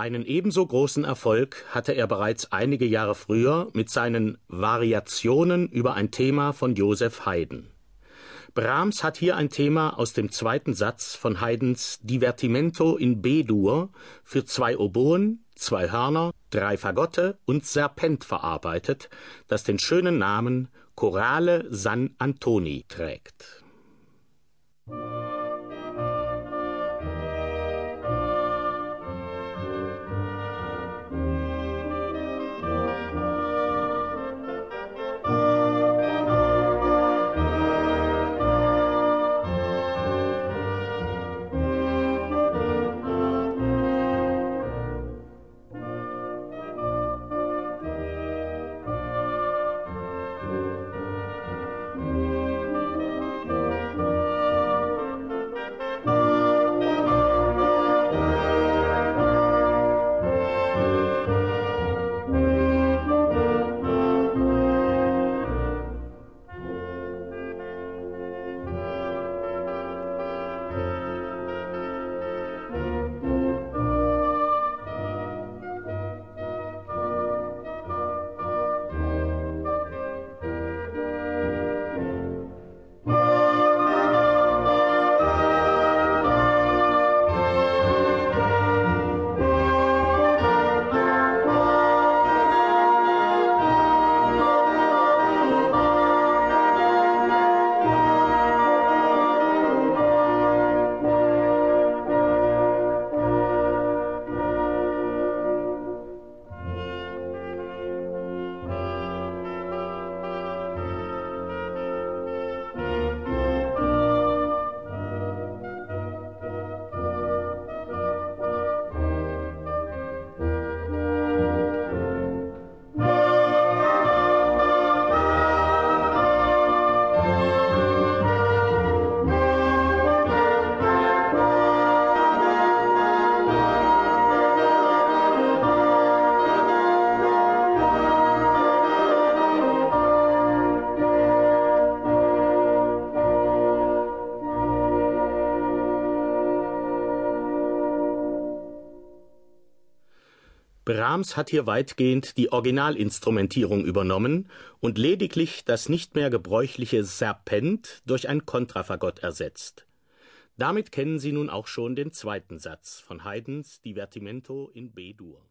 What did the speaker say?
Einen ebenso großen Erfolg hatte er bereits einige Jahre früher mit seinen Variationen über ein Thema von Joseph Haydn. Brahms hat hier ein Thema aus dem zweiten Satz von Haydns Divertimento in B-Dur für zwei Oboen, zwei Hörner, drei Fagotte und Serpent verarbeitet, das den schönen Namen Chorale San Antoni trägt Brahms hat hier weitgehend die Originalinstrumentierung übernommen und lediglich das nicht mehr gebräuchliche Serpent durch ein Kontrafagott ersetzt. Damit kennen Sie nun auch schon den zweiten Satz von Haydns Divertimento in B-Dur